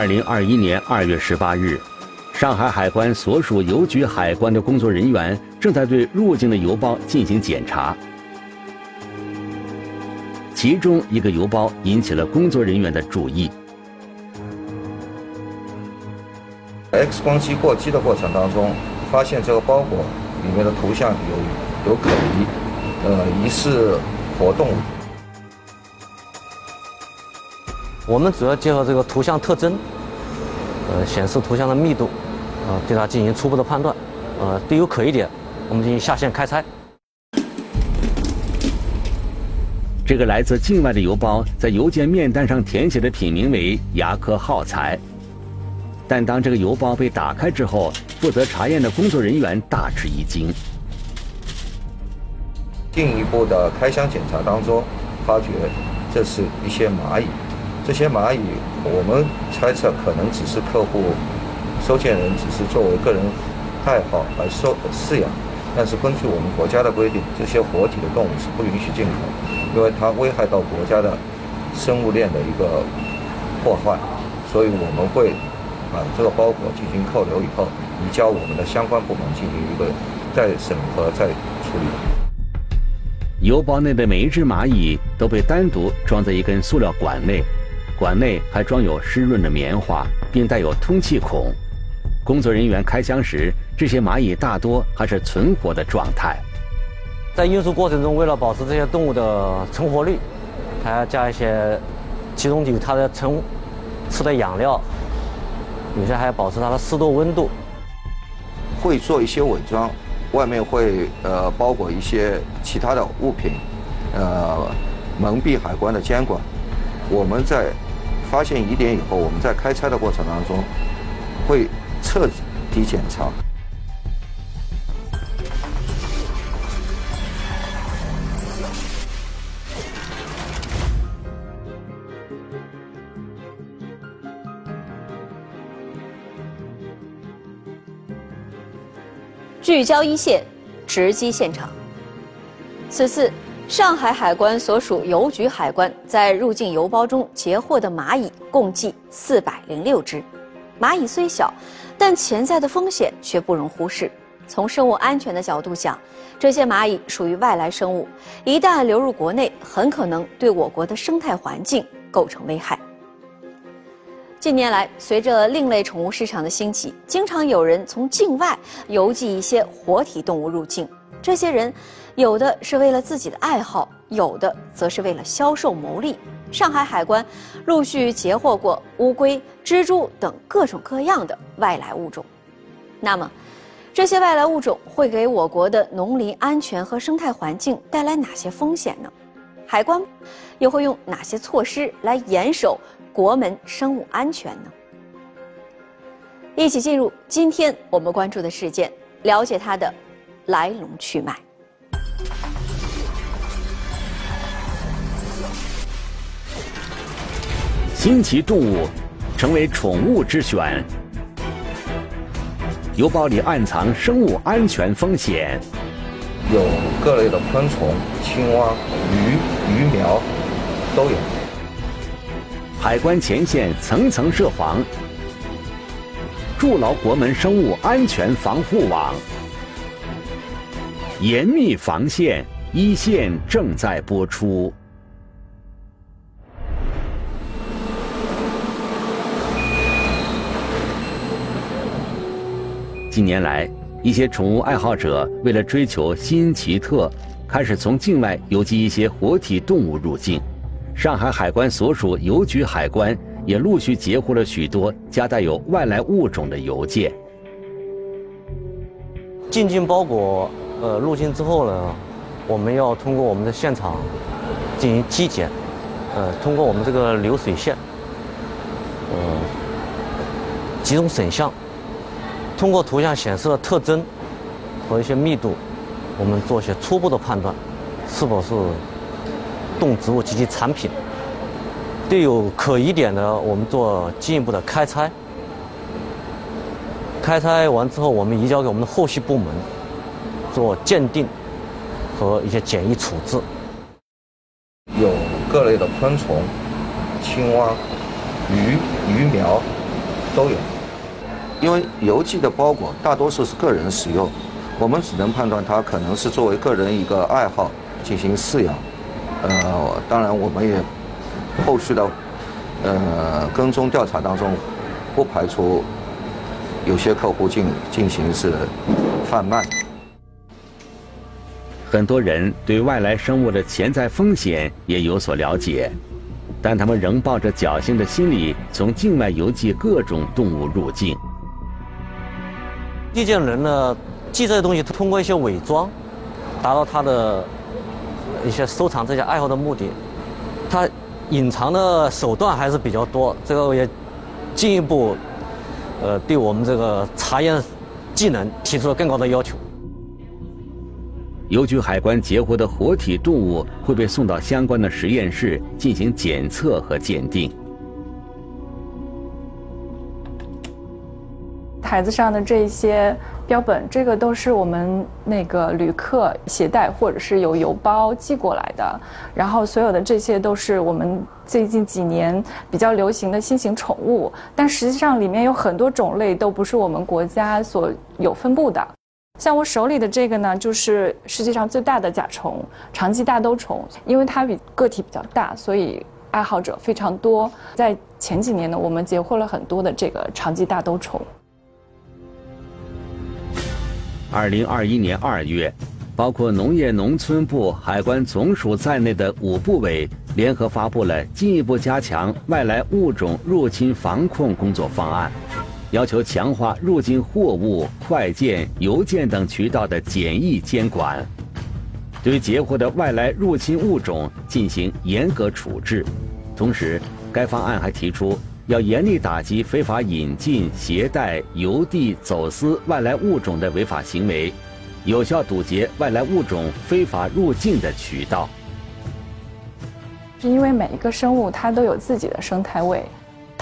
二零二一年二月十八日，上海海关所属邮局海关的工作人员正在对入境的邮包进行检查，其中一个邮包引起了工作人员的注意。X 光机过机的过程当中，发现这个包裹里面的图像有有可疑，呃，疑似活动。我们主要结合这个图像特征，呃，显示图像的密度，呃，对它进行初步的判断，呃，对有可疑点，我们进行下线开拆。这个来自境外的邮包在邮件面单上填写的品名为“牙科耗材”，但当这个邮包被打开之后，负责查验的工作人员大吃一惊。进一步的开箱检查当中，发觉这是一些蚂蚁。这些蚂蚁，我们猜测可能只是客户收件人只是作为个人爱好来收饲养，但是根据我们国家的规定，这些活体的动物是不允许进口，因为它危害到国家的生物链的一个破坏，所以我们会把这个包裹进行扣留以后，移交我们的相关部门进行一个再审核再处理。邮包内的每一只蚂蚁都被单独装在一根塑料管内。管内还装有湿润的棉花，并带有通气孔。工作人员开箱时，这些蚂蚁大多还是存活的状态。在运输过程中，为了保持这些动物的存活率，还要加一些，其中有它的成吃的养料，有些还要保持它的湿度、温度。会做一些伪装，外面会呃包裹一些其他的物品，呃蒙蔽海关的监管。我们在。发现疑点以后，我们在开拆的过程当中会彻底检查。聚焦一线，直击现场。此次。上海海关所属邮局海关在入境邮包中截获的蚂蚁共计四百零六只。蚂蚁虽小，但潜在的风险却不容忽视。从生物安全的角度讲，这些蚂蚁属于外来生物，一旦流入国内，很可能对我国的生态环境构成危害。近年来，随着另类宠物市场的兴起，经常有人从境外邮寄一些活体动物入境。这些人。有的是为了自己的爱好，有的则是为了销售牟利。上海海关陆续截获过乌龟、蜘蛛等各种各样的外来物种。那么，这些外来物种会给我国的农林安全和生态环境带来哪些风险呢？海关又会用哪些措施来严守国门生物安全呢？一起进入今天我们关注的事件，了解它的来龙去脉。新奇动物成为宠物之选，邮包里暗藏生物安全风险，有各类的昆虫、青蛙、鱼、鱼苗都有。海关前线层层设防，筑牢国门生物安全防护网，严密防线一线正在播出。近年来，一些宠物爱好者为了追求新奇特，开始从境外邮寄一些活体动物入境。上海海关所属邮局海关也陆续截获了许多夹带有外来物种的邮件。进境包裹，呃，入境之后呢，我们要通过我们的现场进行机检，呃，通过我们这个流水线，呃，集中审像。通过图像显示的特征和一些密度，我们做一些初步的判断，是否是动植物及其产品。对有可疑点的，我们做进一步的开拆。开拆完之后，我们移交给我们的后续部门做鉴定和一些简易处置。有各类的昆虫、青蛙、鱼、鱼苗都有。因为邮寄的包裹大多数是个人使用，我们只能判断它可能是作为个人一个爱好进行饲养。呃，当然我们也后续的呃跟踪调查当中，不排除有些客户进进行是贩卖。很多人对外来生物的潜在风险也有所了解，但他们仍抱着侥幸的心理，从境外邮寄各种动物入境。寄件人呢，寄这些东西通过一些伪装，达到他的一些收藏这些爱好的目的。他隐藏的手段还是比较多，这个也进一步呃对我们这个查验技能提出了更高的要求。邮局海关截获的活体动物会被送到相关的实验室进行检测和鉴定。台子上的这些标本，这个都是我们那个旅客携带或者是有邮包寄过来的。然后所有的这些都是我们最近几年比较流行的新型宠物，但实际上里面有很多种类都不是我们国家所有分布的。像我手里的这个呢，就是世界上最大的甲虫——长棘大兜虫。因为它比个体比较大，所以爱好者非常多。在前几年呢，我们截获了很多的这个长棘大兜虫。二零二一年二月，包括农业农村部、海关总署在内的五部委联合发布了进一步加强外来物种入侵防控工作方案。要求强化入境货物、快件、邮件等渠道的检疫监管，对截获的外来入侵物种进行严格处置。同时，该方案还提出要严厉打击非法引进、携带、邮递、走私外来物种的违法行为，有效堵截外来物种非法入境的渠道。是因为每一个生物它都有自己的生态位。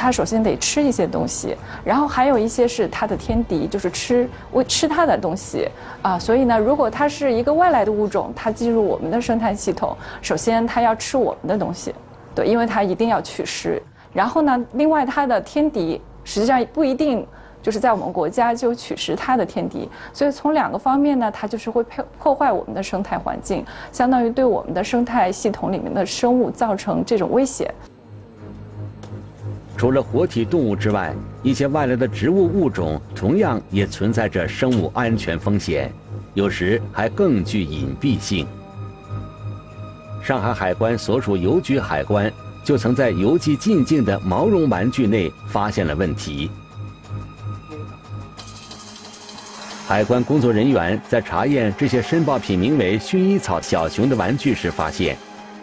它首先得吃一些东西，然后还有一些是它的天敌，就是吃为吃它的东西啊。所以呢，如果它是一个外来的物种，它进入我们的生态系统，首先它要吃我们的东西，对，因为它一定要取食。然后呢，另外它的天敌实际上不一定就是在我们国家就取食它的天敌，所以从两个方面呢，它就是会破破坏我们的生态环境，相当于对我们的生态系统里面的生物造成这种威胁。除了活体动物之外，一些外来的植物物种同样也存在着生物安全风险，有时还更具隐蔽性。上海海关所属邮局海关就曾在邮寄进境的毛绒玩具内发现了问题。海关工作人员在查验这些申报品名为“薰衣草小熊”的玩具时，发现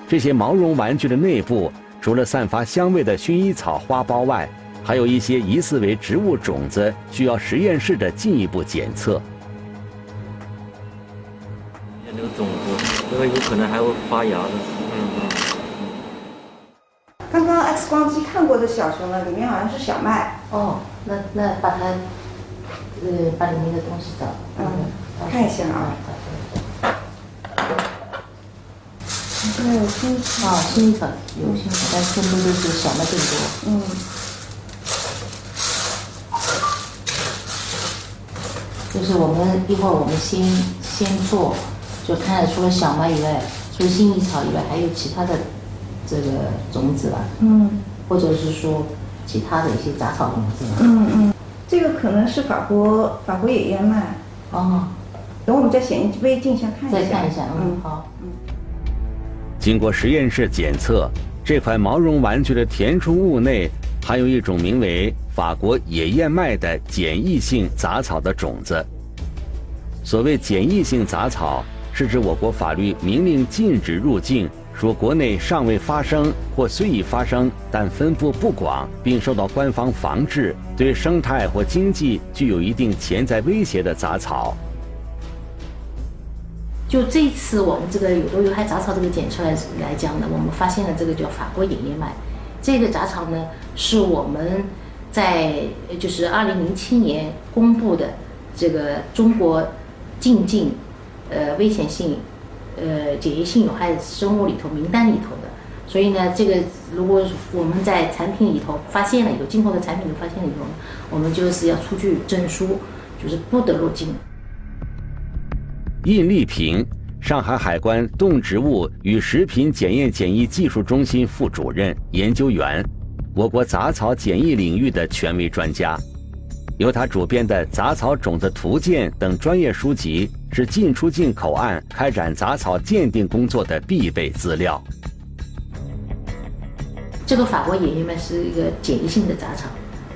这些毛绒玩具的内部。除了散发香味的薰衣草花苞外，还有一些疑似为植物种子，需要实验室的进一步检测。那个种子，这个有可能还会发芽的。嗯刚刚 X 光机看过的小熊呢，里面好像是小麦。哦，那那把它，呃，把里面的东西找，嗯，看一下啊。这个有新草，新草有新草，但是更多的是小麦更多。嗯。就是我们一会儿我们先先做，就看除了小麦以外，除了薰衣草以外，还有其他的这个种子吧。嗯。或者是说其他的一些杂草种子。嗯嗯。这个可能是法国法国野燕麦。哦。等我们在显微镜下看一下。再看一下，嗯，好，嗯。经过实验室检测，这款毛绒玩具的填充物内含有一种名为法国野燕麦的检疫性杂草的种子。所谓检疫性杂草，是指我国法律明令禁止入境，说国内尚未发生或虽已发生但分布不广，并受到官方防治，对生态或经济具有一定潜在威胁的杂草。就这次我们这个有毒有害杂草这个检测来来讲呢，我们发现了这个叫法国野燕麦，这个杂草呢是我们在就是二零零七年公布的这个中国禁禁呃危险性呃检疫性有害生物里头名单里头的，所以呢，这个如果我们在产品里头发现了有进口的产品，发现了以后，我们就是要出具证书，就是不得入境。印丽萍，上海海关动植物与食品检验检疫技术中心副主任研究员，我国杂草检疫领域的权威专家。由他主编的《杂草种子图鉴》等专业书籍，是进出境口岸开展杂草鉴定工作的必备资料。这个法国野叶麦是一个检疫性的杂草，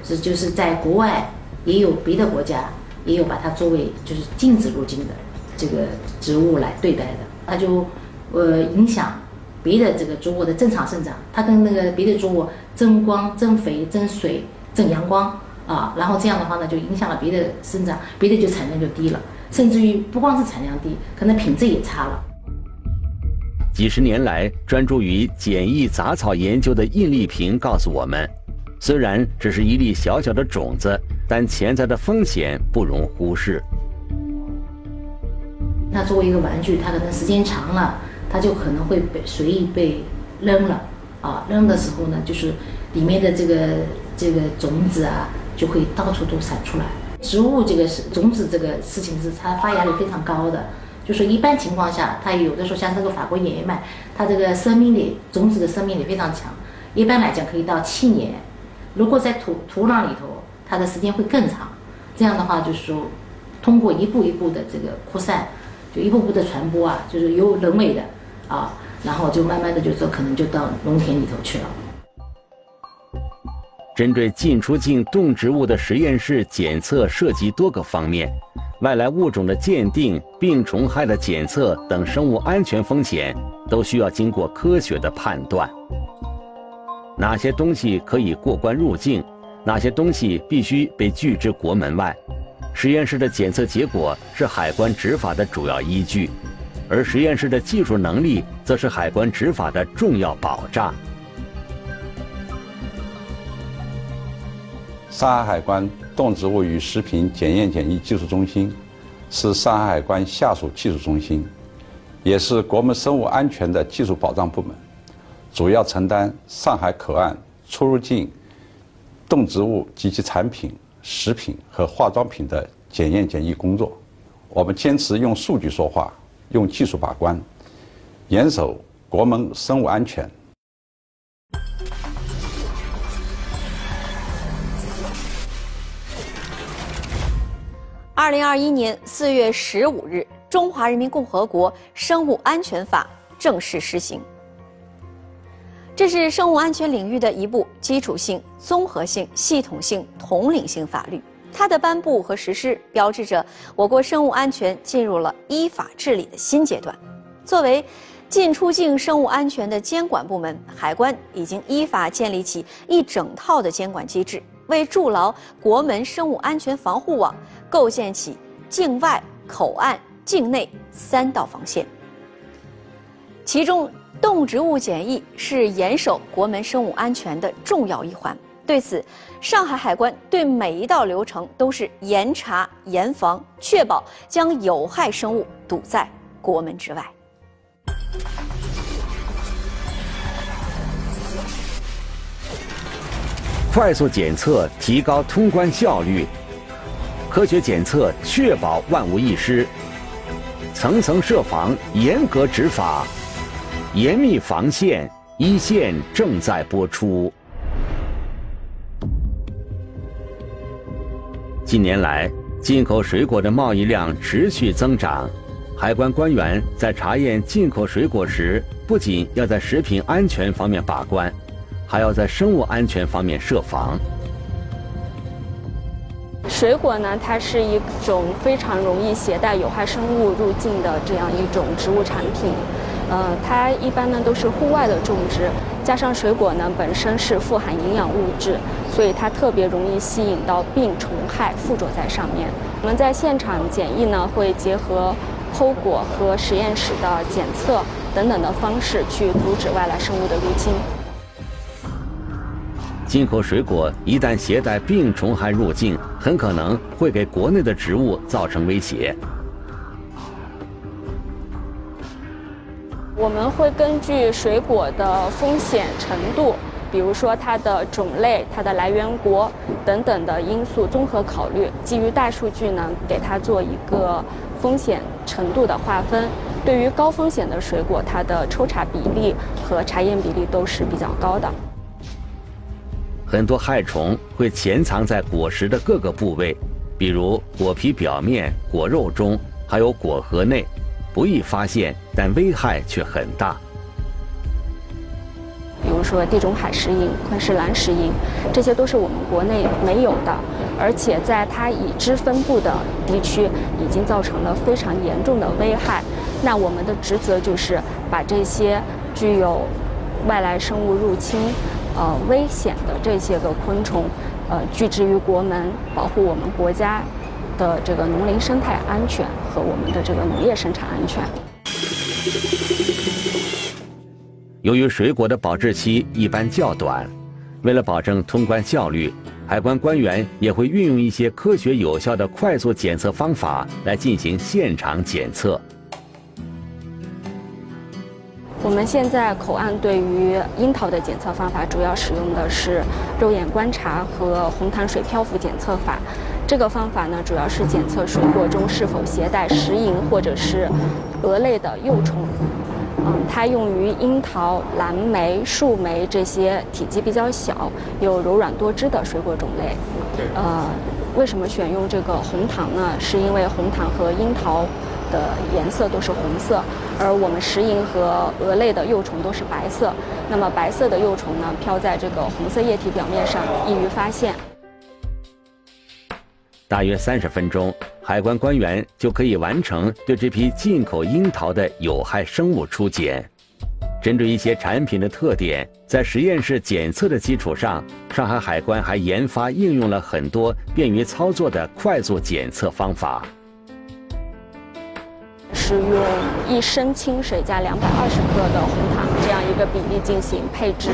是就是在国外也有别的国家也有把它作为就是禁止入境的这个植物来对待的，它就呃影响别的这个作物的正常生长，它跟那个别的作物增光、增肥、增水、增阳光。啊，然后这样的话呢，就影响了别的生长，别的就产量就低了，甚至于不光是产量低，可能品质也差了。几十年来专注于简易杂草研究的印丽萍告诉我们，虽然只是一粒小小的种子，但潜在的风险不容忽视。那作为一个玩具，它可能时间长了，它就可能会被随意被扔了。啊，扔的时候呢，就是里面的这个这个种子啊。就会到处都散出来。植物这个是种子这个事情是它发芽率非常高的，就是一般情况下，它有的时候像这个法国野麦，它这个生命力种子的生命力非常强，一般来讲可以到七年。如果在土土壤里头，它的时间会更长。这样的话就是说，通过一步一步的这个扩散，就一步步的传播啊，就是有人为的啊，然后就慢慢的就说可能就到农田里头去了。针对进出境动植物的实验室检测涉及多个方面，外来物种的鉴定、病虫害的检测等生物安全风险都需要经过科学的判断。哪些东西可以过关入境，哪些东西必须被拒之国门外？实验室的检测结果是海关执法的主要依据，而实验室的技术能力则是海关执法的重要保障。上海海关动植物与食品检验检疫技术中心是上海海关下属技术中心，也是国门生物安全的技术保障部门，主要承担上海口岸出入境动植物及其产品、食品和化妆品的检验检疫工作。我们坚持用数据说话，用技术把关，严守国门生物安全。二零二一年四月十五日，《中华人民共和国生物安全法》正式施行。这是生物安全领域的一部基础性、综合性、系统性、统领性法律。它的颁布和实施，标志着我国生物安全进入了依法治理的新阶段。作为进出境生物安全的监管部门，海关已经依法建立起一整套的监管机制。为筑牢国门生物安全防护网，构建起境外、口岸、境内三道防线。其中，动植物检疫是严守国门生物安全的重要一环。对此，上海海关对每一道流程都是严查严防，确保将有害生物堵在国门之外。快速检测，提高通关效率；科学检测，确保万无一失；层层设防，严格执法，严密防线，一线正在播出。近年来，进口水果的贸易量持续增长，海关官员在查验进口水果时，不仅要在食品安全方面把关。还要在生物安全方面设防。水果呢，它是一种非常容易携带有害生物入境的这样一种植物产品。呃，它一般呢都是户外的种植，加上水果呢本身是富含营养物质，所以它特别容易吸引到病虫害附着在上面。我们在现场检疫呢，会结合剖果和实验室的检测等等的方式，去阻止外来生物的入侵。进口水果一旦携带病虫害入境，很可能会给国内的植物造成威胁。我们会根据水果的风险程度，比如说它的种类、它的来源国等等的因素综合考虑，基于大数据呢，给它做一个风险程度的划分。对于高风险的水果，它的抽查比例和查验比例都是比较高的。很多害虫会潜藏在果实的各个部位，比如果皮表面、果肉中，还有果核内。不易发现，但危害却很大。比如说地中海石蝇、昆士兰石蝇，这些都是我们国内没有的，而且在它已知分布的地区已经造成了非常严重的危害。那我们的职责就是把这些具有外来生物入侵、呃危险的这些个昆虫，呃拒之于国门，保护我们国家。的这个农林生态安全和我们的这个农业生产安全。由于水果的保质期一般较短，为了保证通关效率，海关官员也会运用一些科学有效的快速检测方法来进行现场检测。我们现在口岸对于樱桃的检测方法，主要使用的是肉眼观察和红糖水漂浮检测法。这个方法呢，主要是检测水果中是否携带食蝇或者是蛾类的幼虫。嗯，它用于樱桃、蓝莓、树莓这些体积比较小、又柔软多汁的水果种类。呃，为什么选用这个红糖呢？是因为红糖和樱桃的颜色都是红色，而我们石蝇和蛾类的幼虫都是白色。那么白色的幼虫呢，飘在这个红色液体表面上，易于发现。大约三十分钟，海关官员就可以完成对这批进口樱桃的有害生物初检。针对一些产品的特点，在实验室检测的基础上，上海海关还研发应用了很多便于操作的快速检测方法。是用一升清水加两百二十克的红糖这样一个比例进行配置，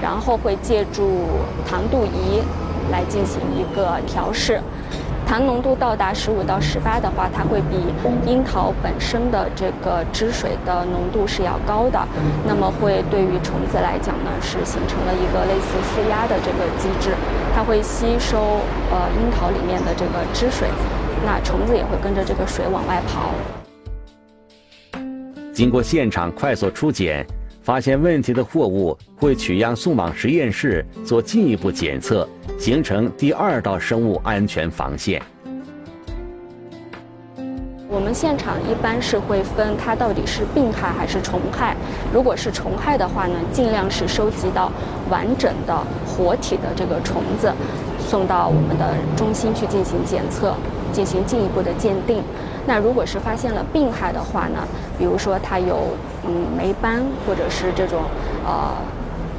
然后会借助糖度仪来进行一个调试。糖浓度到达十五到十八的话，它会比樱桃本身的这个汁水的浓度是要高的，那么会对于虫子来讲呢，是形成了一个类似负压的这个机制，它会吸收呃樱桃里面的这个汁水，那虫子也会跟着这个水往外跑。经过现场快速初检，发现问题的货物会取样送往实验室做进一步检测。形成第二道生物安全防线。我们现场一般是会分它到底是病害还是虫害。如果是虫害的话呢，尽量是收集到完整的活体的这个虫子，送到我们的中心去进行检测，进行进一步的鉴定。那如果是发现了病害的话呢，比如说它有嗯霉斑或者是这种呃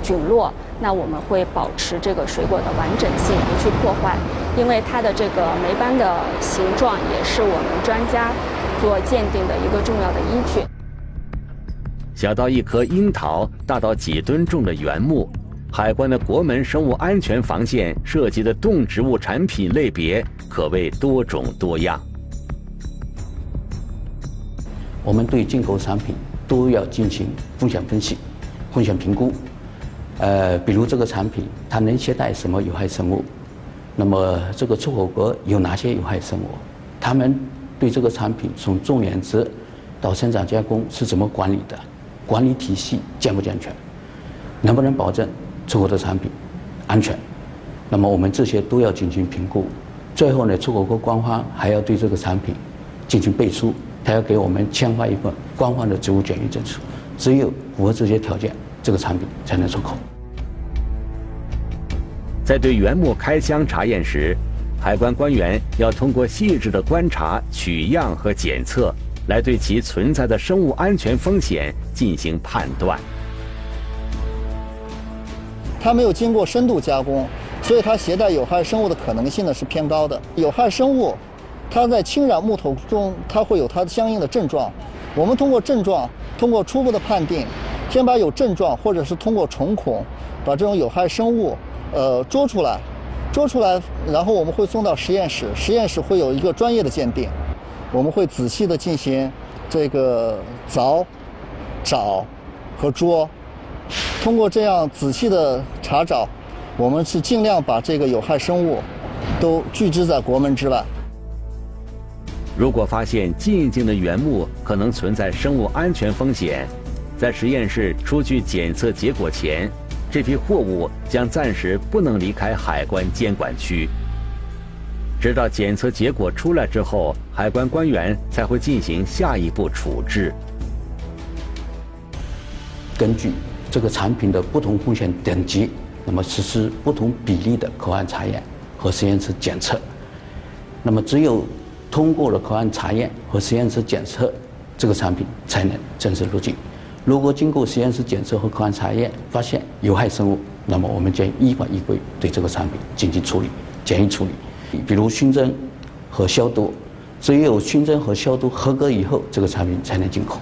菌落。那我们会保持这个水果的完整性，不去破坏，因为它的这个霉斑的形状也是我们专家做鉴定的一个重要的依据。小到一颗樱桃，大到几吨重的原木，海关的国门生物安全防线涉及的动植物产品类别可谓多种多样。我们对进口产品都要进行风险分析、风险评估。呃，比如这个产品它能携带什么有害生物？那么这个出口国有哪些有害生物？他们对这个产品从种园子到生产加工是怎么管理的？管理体系健不健全？能不能保证出口的产品安全？那么我们这些都要进行评估。最后呢，出口国官方还要对这个产品进行背书，他要给我们签发一份官方的植物检疫证书。只有符合这些条件。这个产品才能出口。在对原木开箱查验时，海关官员要通过细致的观察、取样和检测，来对其存在的生物安全风险进行判断。它没有经过深度加工，所以它携带有害生物的可能性呢是偏高的。有害生物，它在侵染木头中，它会有它相应的症状。我们通过症状，通过初步的判定。先把有症状，或者是通过虫孔，把这种有害生物，呃，捉出来，捉出来，然后我们会送到实验室，实验室会有一个专业的鉴定，我们会仔细的进行这个凿、找和捉。通过这样仔细的查找，我们是尽量把这个有害生物都拒之在国门之外。如果发现进境的原木可能存在生物安全风险，在实验室出具检测结果前，这批货物将暂时不能离开海关监管区。直到检测结果出来之后，海关官员才会进行下一步处置。根据这个产品的不同风险等级，那么实施不同比例的口岸查验和实验室检测。那么只有通过了口岸查验和实验室检测，这个产品才能正式入境。如果经过实验室检测和口岸查验发现有害生物，那么我们将依法依规对这个产品进行处理，检疫处理。比如熏蒸和消毒，只有熏蒸和消毒合格以后，这个产品才能进口。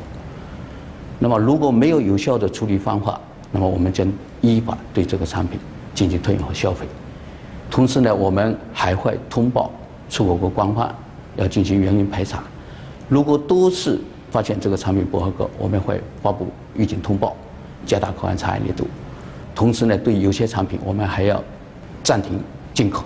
那么如果没有有效的处理方法，那么我们将依法对这个产品进行退运和销毁。同时呢，我们还会通报出口国关方，要进行原因排查。如果多次发现这个产品不合格，我们会发布预警通报，加大口岸查验力度。同时呢，对有些产品，我们还要暂停进口。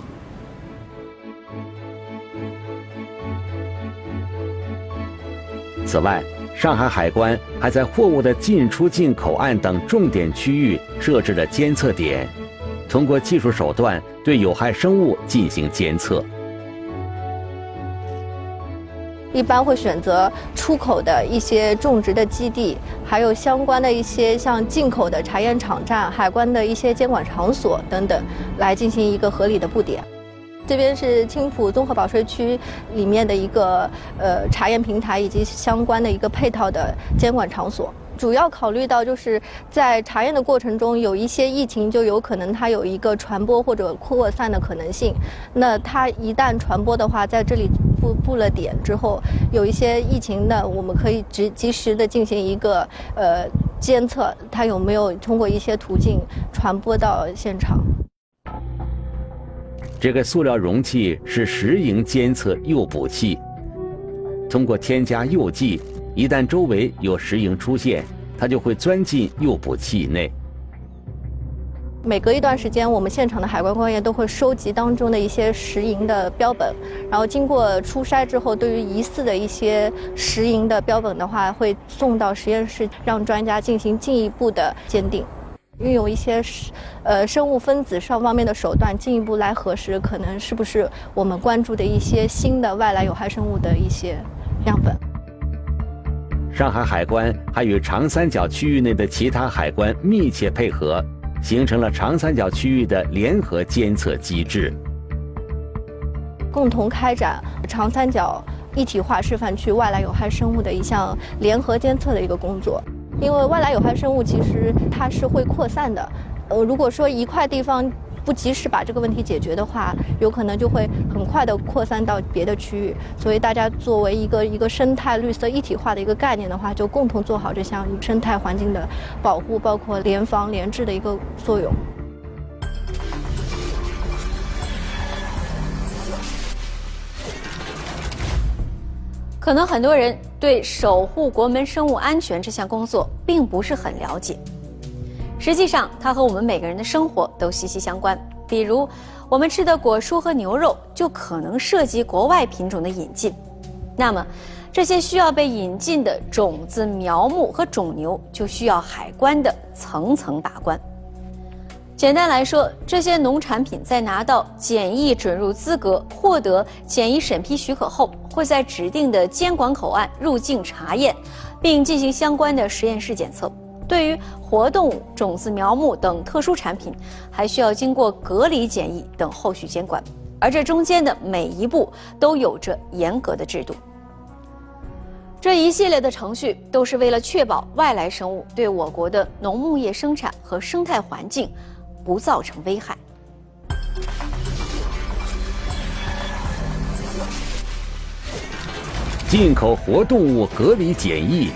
此外，上海海关还在货物的进出境口岸等重点区域设置了监测点，通过技术手段对有害生物进行监测。一般会选择出口的一些种植的基地，还有相关的一些像进口的查验场站、海关的一些监管场所等等，来进行一个合理的布点。这边是青浦综合保税区里面的一个呃查验平台以及相关的一个配套的监管场所。主要考虑到就是在查验的过程中，有一些疫情就有可能它有一个传播或者扩散的可能性。那它一旦传播的话，在这里布布了点之后，有一些疫情的，我们可以及及时的进行一个呃监测，它有没有通过一些途径传播到现场。这个塑料容器是石蝇监测诱捕器，通过添加诱剂，一旦周围有石蝇出现，它就会钻进诱捕器内。每隔一段时间，我们现场的海关官员都会收集当中的一些石营的标本，然后经过初筛之后，对于疑似的一些石营的标本的话，会送到实验室，让专家进行进一步的鉴定。运用一些呃生物分子上方面的手段，进一步来核实可能是不是我们关注的一些新的外来有害生物的一些样本。上海海关还与长三角区域内的其他海关密切配合，形成了长三角区域的联合监测机制，共同开展长三角一体化示范区外来有害生物的一项联合监测的一个工作。因为外来有害生物其实它是会扩散的，呃，如果说一块地方不及时把这个问题解决的话，有可能就会很快的扩散到别的区域。所以大家作为一个一个生态绿色一体化的一个概念的话，就共同做好这项生态环境的保护，包括联防联治的一个作用。可能很多人对守护国门生物安全这项工作并不是很了解。实际上，它和我们每个人的生活都息息相关。比如，我们吃的果蔬和牛肉就可能涉及国外品种的引进。那么，这些需要被引进的种子、苗木和种牛就需要海关的层层把关。简单来说，这些农产品在拿到检疫准入资格、获得检疫审批许可后，会在指定的监管口岸入境查验，并进行相关的实验室检测。对于活动、种子、苗木等特殊产品，还需要经过隔离检疫等后续监管。而这中间的每一步都有着严格的制度。这一系列的程序都是为了确保外来生物对我国的农牧业生产和生态环境。不造成危害。进口活动物隔离检疫，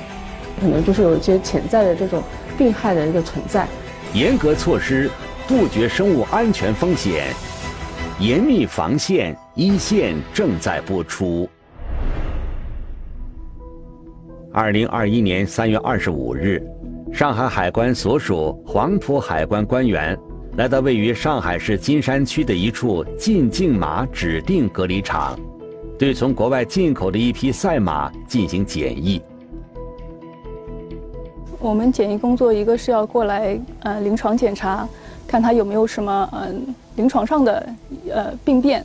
可能就是有一些潜在的这种病害的一个存在。严格措施，杜绝生物安全风险，严密防线一线正在播出。二零二一年三月二十五日，上海海关所属黄埔海关官员来到位于上海市金山区的一处进境马指定隔离场，对从国外进口的一批赛马进行检疫。我们检疫工作一个是要过来呃临床检查，看它有没有什么嗯临床上的呃病变，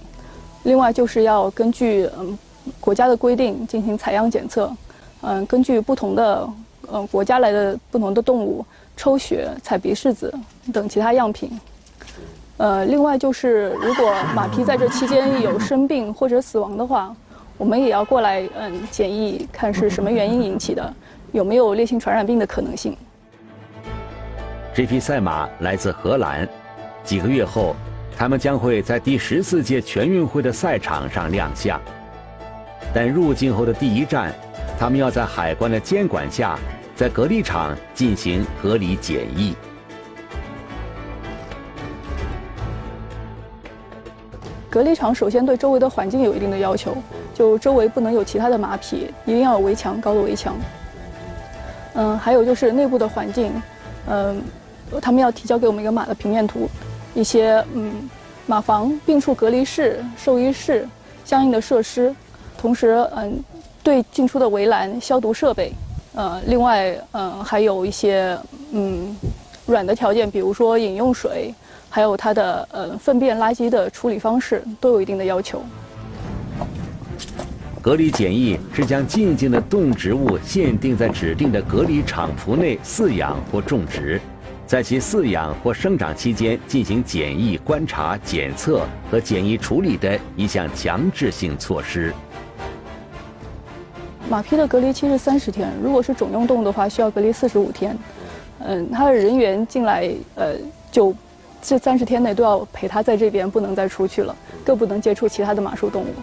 另外就是要根据嗯国家的规定进行采样检测。嗯，根据不同的呃国家来的不同的动物抽血、采鼻拭子等其他样品。呃，另外就是如果马匹在这期间有生病或者死亡的话，我们也要过来嗯检疫，看是什么原因引起的，有没有烈性传染病的可能性。这匹赛马来自荷兰，几个月后，他们将会在第十四届全运会的赛场上亮相。但入境后的第一站。他们要在海关的监管下，在隔离场进行隔离检疫。隔离场首先对周围的环境有一定的要求，就周围不能有其他的马匹，一定要有围墙，高的围墙。嗯，还有就是内部的环境，嗯，他们要提交给我们一个马的平面图，一些嗯马房、病处隔离室、兽医室相应的设施，同时嗯。对进出的围栏、消毒设备，呃，另外，嗯，还有一些嗯软的条件，比如说饮用水，还有它的呃粪便垃圾的处理方式，都有一定的要求。隔离检疫是将进境的动植物限定在指定的隔离场服内饲养或种植，在其饲养或生长期间进行检疫、观察、检测和检疫处理的一项强制性措施。马匹的隔离期是三十天，如果是种用动物的话，需要隔离四十五天。嗯，它的人员进来，呃，就这三十天内都要陪它在这边，不能再出去了，更不能接触其他的马术动物。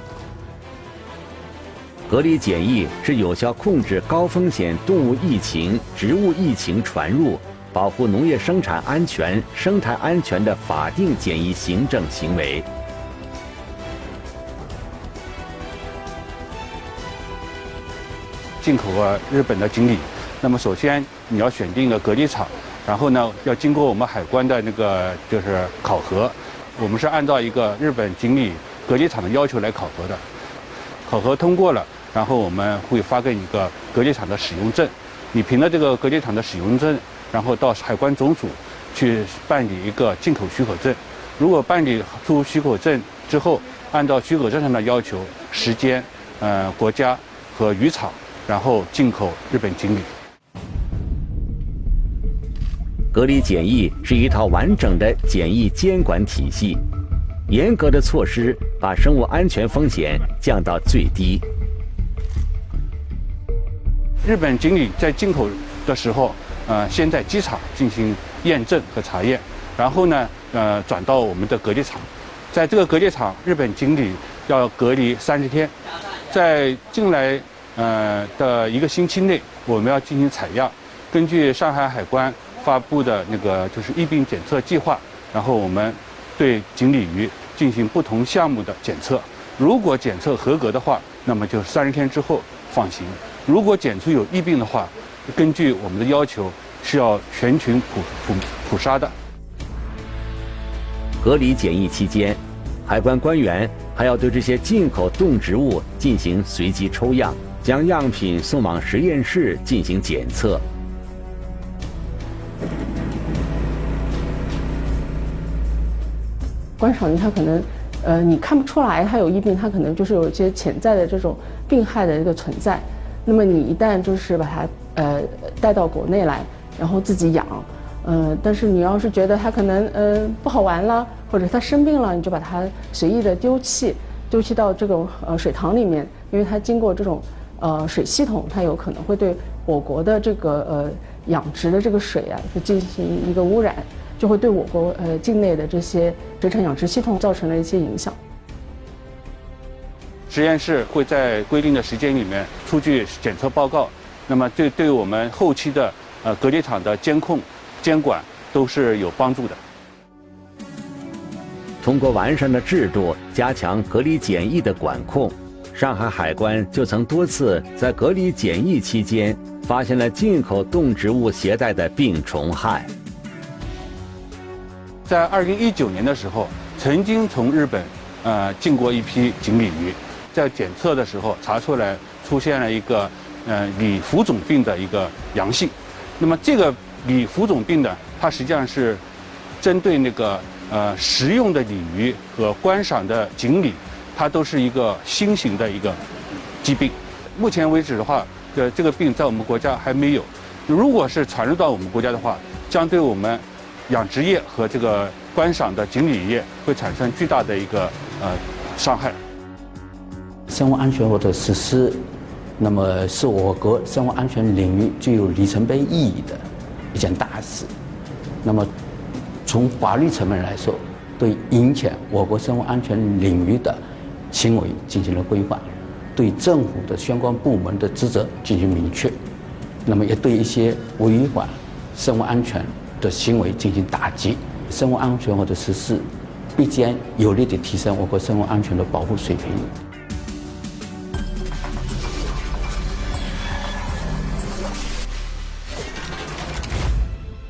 隔离检疫是有效控制高风险动物疫情、植物疫情传入，保护农业生产安全、生态安全的法定检疫行政行为。进口啊，日本的锦鲤，那么首先你要选定一个隔离场，然后呢要经过我们海关的那个就是考核，我们是按照一个日本锦鲤隔离场的要求来考核的，考核通过了，然后我们会发给你一个隔离场的使用证，你凭着这个隔离场的使用证，然后到海关总署去办理一个进口许可证，如果办理出许可证之后，按照许可证上的要求时间，呃国家和渔场。然后进口日本锦鲤。隔离检疫是一套完整的检疫监管体系，严格的措施把生物安全风险降到最低。日本锦鲤在进口的时候，呃，先在机场进行验证和查验，然后呢，呃，转到我们的隔离场，在这个隔离场，日本锦鲤要隔离三十天，在进来。呃的一个星期内，我们要进行采样，根据上海海关发布的那个就是疫病检测计划，然后我们对锦鲤鱼进行不同项目的检测。如果检测合格的话，那么就三十天之后放行；如果检出有疫病的话，根据我们的要求是要全群普普普杀的。隔离检疫期间，海关官员还要对这些进口动植物进行随机抽样。将样品送往实验室进行检测。观赏鱼它可能，呃，你看不出来它有疫病，它可能就是有一些潜在的这种病害的一个存在。那么你一旦就是把它呃带到国内来，然后自己养，呃，但是你要是觉得它可能呃不好玩了，或者它生病了，你就把它随意的丢弃，丢弃到这种呃水塘里面，因为它经过这种。呃，水系统它有可能会对我国的这个呃养殖的这个水啊，就进行一个污染，就会对我国呃境内的这些水产养殖系统造成了一些影响。实验室会在规定的时间里面出具检测报告，那么对对我们后期的呃隔离场的监控监管都是有帮助的。通过完善的制度，加强隔离检疫的管控。上海海关就曾多次在隔离检疫期间发现了进口动植物携带的病虫害。在二零一九年的时候，曾经从日本呃进过一批锦鲤鱼，在检测的时候查出来出现了一个呃鲤浮肿病的一个阳性。那么这个鲤浮肿病呢，它实际上是针对那个呃食用的鲤鱼和观赏的锦鲤，它都是一个新型的一个疾病。目前为止的话，呃这个病在我们国家还没有。如果是传入到我们国家的话，将对我们养殖业和这个观赏的锦鲤业会产生巨大的一个呃伤害。生物安全法的实施，那么是我国生物安全领域具有里程碑意义的一件大事。那么从法律层面来说，对影响我国生物安全领域的行为进行了规范，对政府的相关部门的职责进行明确，那么也对一些违反生物安全。的行为进行打击，生物安全法的实施，必将有力地提升我国生物安全的保护水平。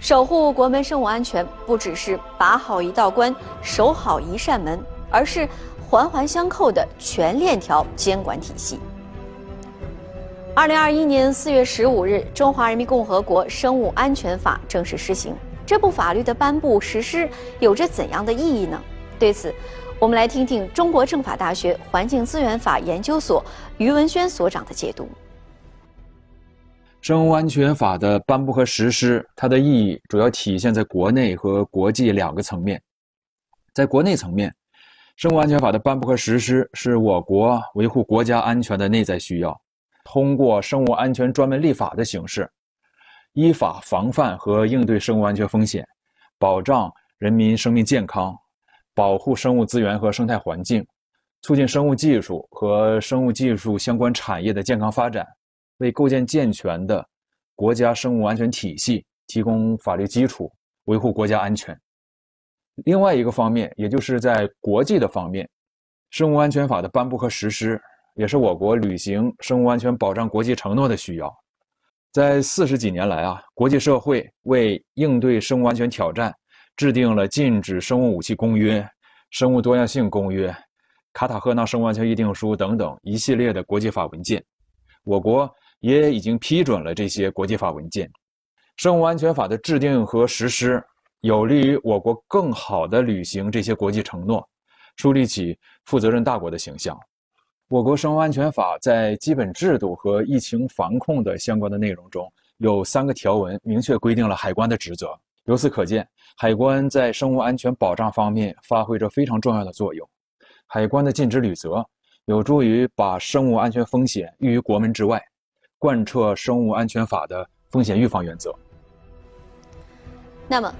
守护国门生物安全，不只是把好一道关、守好一扇门，而是环环相扣的全链条监管体系。二零二一年四月十五日，《中华人民共和国生物安全法》正式施行。这部法律的颁布实施有着怎样的意义呢？对此，我们来听听中国政法大学环境资源法研究所于文轩所长的解读。生物安全法的颁布和实施，它的意义主要体现在国内和国际两个层面。在国内层面，生物安全法的颁布和实施是我国维护国家安全的内在需要。通过生物安全专门立法的形式，依法防范和应对生物安全风险，保障人民生命健康，保护生物资源和生态环境，促进生物技术和生物技术相关产业的健康发展，为构建健全的国家生物安全体系提供法律基础，维护国家安全。另外一个方面，也就是在国际的方面，生物安全法的颁布和实施。也是我国履行生物安全保障国际承诺的需要。在四十几年来啊，国际社会为应对生物安全挑战，制定了禁止生物武器公约、生物多样性公约、卡塔赫纳生物安全议定书等等一系列的国际法文件。我国也已经批准了这些国际法文件。生物安全法的制定和实施，有利于我国更好地履行这些国际承诺，树立起负责任大国的形象。我国生物安全法在基本制度和疫情防控的相关的内容中，有三个条文明确规定了海关的职责。由此可见，海关在生物安全保障方面发挥着非常重要的作用。海关的尽职履责，有助于把生物安全风险置于国门之外，贯彻生物安全法的风险预防原则。那么，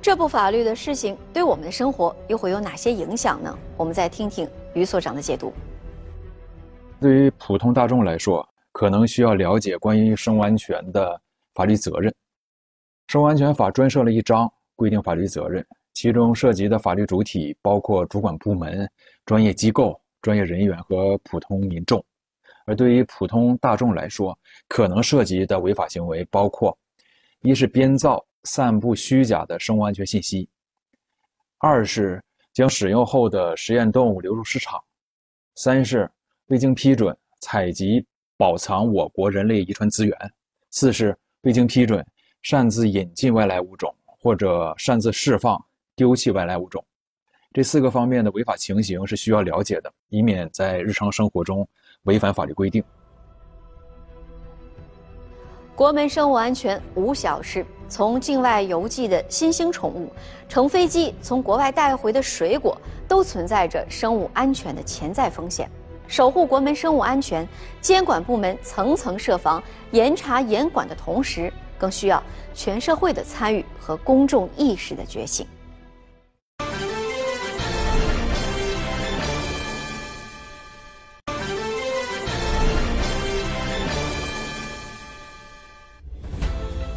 这部法律的施行对我们的生活又会有哪些影响呢？我们再听听于所长的解读。对于普通大众来说，可能需要了解关于生物安全的法律责任。生物安全法专设了一章规定法律责任，其中涉及的法律主体包括主管部门、专业机构、专业人员和普通民众。而对于普通大众来说，可能涉及的违法行为包括：一是编造、散布虚假的生物安全信息；二是将使用后的实验动物流入市场；三是。未经批准采集、保藏我国人类遗传资源；四是未经批准擅自引进外来物种或者擅自释放、丢弃外来物种。这四个方面的违法情形是需要了解的，以免在日常生活中违反法律规定。国门生物安全无小事，从境外邮寄的新兴宠物，乘飞机从国外带回的水果，都存在着生物安全的潜在风险。守护国门生物安全，监管部门层层设防、严查严管的同时，更需要全社会的参与和公众意识的觉醒。